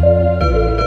Música